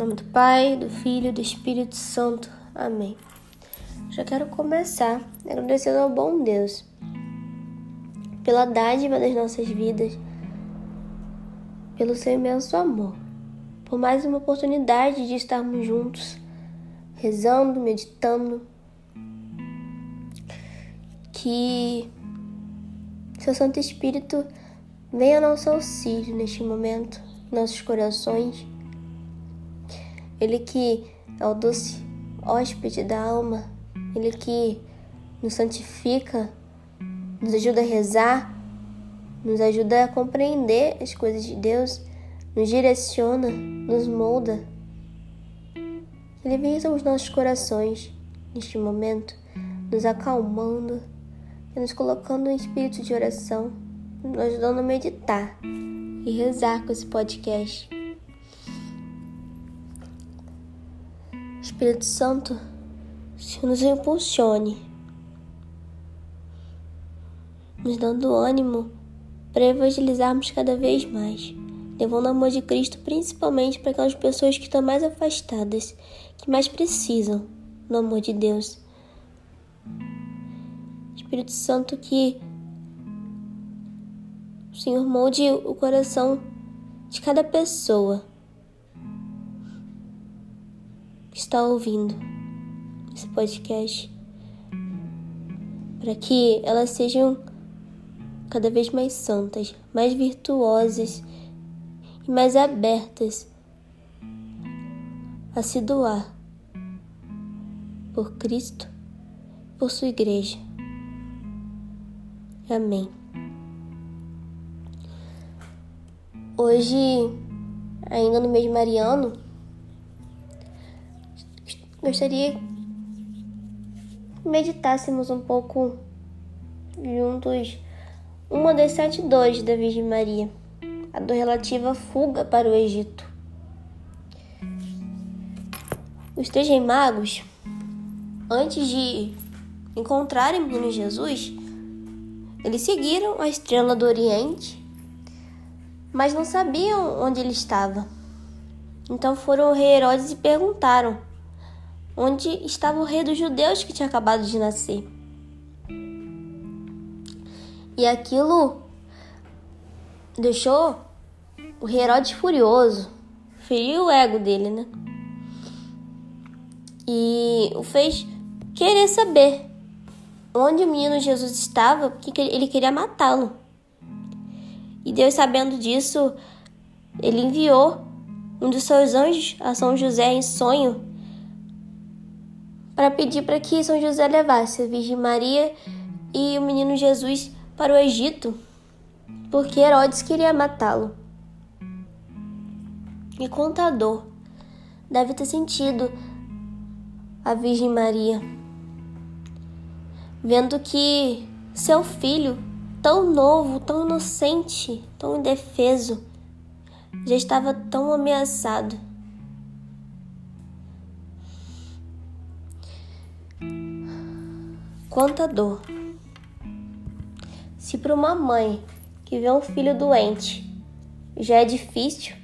Nome do Pai, do Filho e do Espírito Santo. Amém. Já quero começar agradecendo ao bom Deus pela dádiva das nossas vidas, pelo seu imenso amor, por mais uma oportunidade de estarmos juntos, rezando, meditando. Que seu Santo Espírito venha ao nosso auxílio neste momento, nossos corações ele que é o doce hóspede da alma, Ele que nos santifica, nos ajuda a rezar, nos ajuda a compreender as coisas de Deus, nos direciona, nos molda. Ele vem aos nossos corações neste momento, nos acalmando e nos colocando em espírito de oração, nos ajudando a meditar e rezar com esse podcast. Espírito Santo, se nos impulsione, nos dando ânimo para evangelizarmos cada vez mais, levando o amor de Cristo principalmente para aquelas pessoas que estão mais afastadas, que mais precisam do amor de Deus. Espírito Santo, que o Senhor molde o coração de cada pessoa está ouvindo esse podcast, para que elas sejam cada vez mais santas, mais virtuosas e mais abertas a se doar por Cristo, por sua igreja. Amém. Hoje, ainda no mês mariano, gostaria que meditássemos um pouco juntos uma das sete dores da Virgem Maria, a dor relativa à fuga para o Egito. Os três magos, antes de encontrarem o menino Jesus, eles seguiram a estrela do Oriente, mas não sabiam onde ele estava. Então foram ao rei Herodes e perguntaram onde estava o rei dos judeus que tinha acabado de nascer. E aquilo deixou o rei Herodes furioso, feriu o ego dele, né? E o fez querer saber onde o menino Jesus estava, porque ele queria matá-lo. E Deus, sabendo disso, ele enviou um dos seus anjos a São José em sonho para pedir para que São José levasse a Virgem Maria e o menino Jesus para o Egito, porque Herodes queria matá-lo. E contador deve ter sentido a Virgem Maria, vendo que seu filho, tão novo, tão inocente, tão indefeso, já estava tão ameaçado Quanta dor! Se para uma mãe que vê um filho doente já é difícil,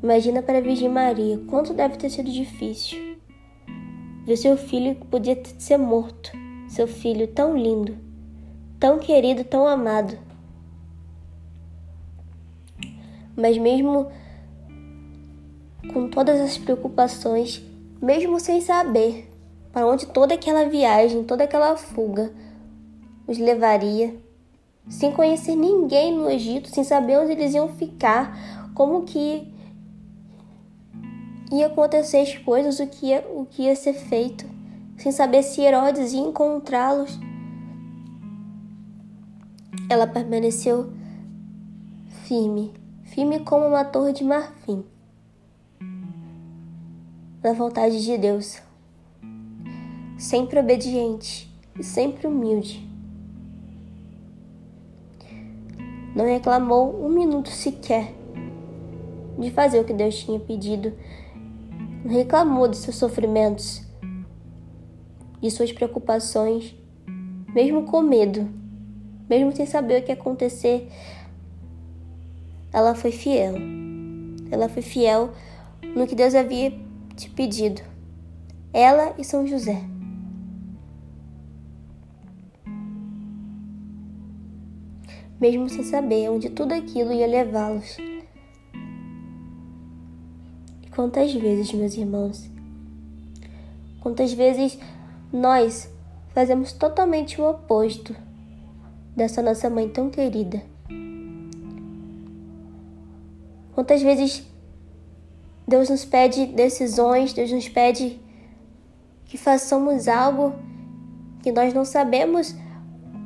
imagina para a Virgem Maria quanto deve ter sido difícil ver seu filho que podia ser morto, seu filho tão lindo, tão querido, tão amado. Mas mesmo com todas as preocupações, mesmo sem saber para onde toda aquela viagem, toda aquela fuga os levaria, sem conhecer ninguém no Egito, sem saber onde eles iam ficar, como que ia acontecer as coisas, o que ia, o que ia ser feito, sem saber se Herodes ia encontrá-los. Ela permaneceu firme, firme como uma torre de marfim, na vontade de Deus, sempre obediente e sempre humilde. Não reclamou um minuto sequer de fazer o que Deus tinha pedido, não reclamou de seus sofrimentos, de suas preocupações, mesmo com medo, mesmo sem saber o que ia acontecer, ela foi fiel. Ela foi fiel no que Deus havia te pedido. Ela e São José. Mesmo sem saber onde tudo aquilo ia levá-los. E quantas vezes, meus irmãos, quantas vezes nós fazemos totalmente o oposto dessa nossa mãe tão querida. Quantas vezes Deus nos pede decisões, Deus nos pede que façamos algo que nós não sabemos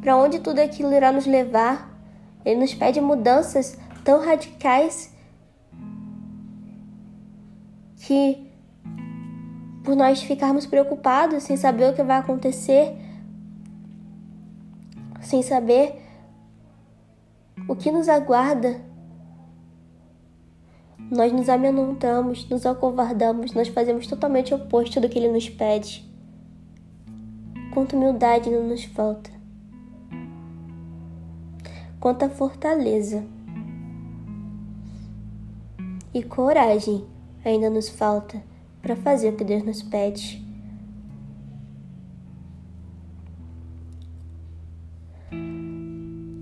para onde tudo aquilo irá nos levar. Ele nos pede mudanças tão radicais que por nós ficarmos preocupados sem saber o que vai acontecer, sem saber o que nos aguarda, nós nos amedrontamos, nos acovardamos, nós fazemos totalmente o oposto do que ele nos pede. Quanta humildade não nos falta. Quanta fortaleza e coragem ainda nos falta para fazer o que Deus nos pede.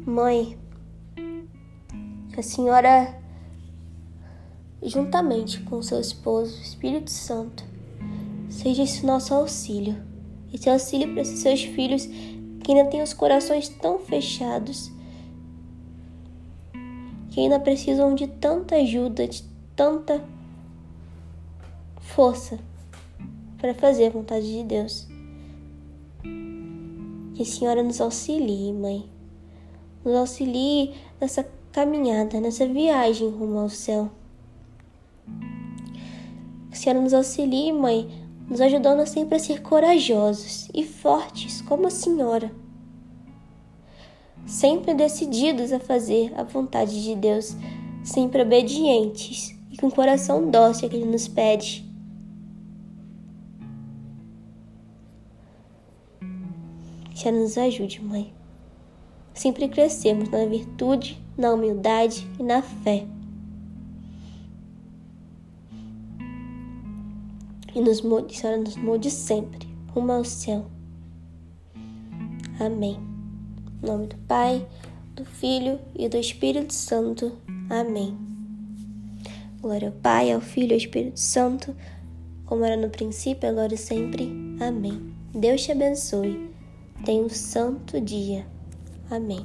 Mãe, a senhora, juntamente com seu esposo, Espírito Santo, seja esse nosso auxílio, esse auxílio para esses seus filhos que ainda têm os corações tão fechados, que ainda precisam de tanta ajuda, de tanta força para fazer a vontade de Deus. Que a Senhora nos auxilie, Mãe. Nos auxilie nessa caminhada, nessa viagem rumo ao céu. Que a Senhora nos auxilie, Mãe, nos ajudando sempre a ser corajosos e fortes como a Senhora. Sempre decididos a fazer a vontade de Deus, sempre obedientes e com o coração dócil que Ele nos pede. Que nos ajude, Mãe. Sempre crescemos na virtude, na humildade e na fé. E nos molde, Senhora, nos molde sempre rumo ao céu. Amém. Em nome do Pai, do Filho e do Espírito Santo. Amém. Glória ao Pai, ao Filho e ao Espírito Santo, como era no princípio, agora e sempre. Amém. Deus te abençoe. Tenha um santo dia. Amém.